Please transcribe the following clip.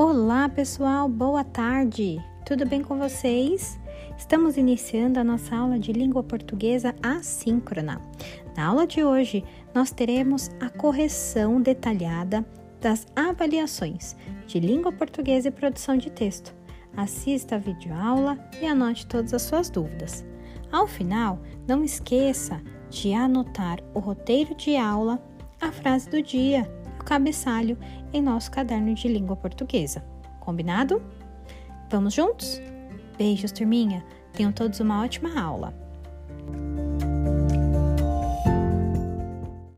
Olá, pessoal, boa tarde. Tudo bem com vocês? Estamos iniciando a nossa aula de língua portuguesa assíncrona. Na aula de hoje, nós teremos a correção detalhada das avaliações de língua portuguesa e produção de texto. Assista a videoaula e anote todas as suas dúvidas. Ao final, não esqueça de anotar o roteiro de aula, a frase do dia cabeçalho em nosso caderno de língua portuguesa. Combinado? Vamos juntos? Beijos, turminha! Tenham todos uma ótima aula!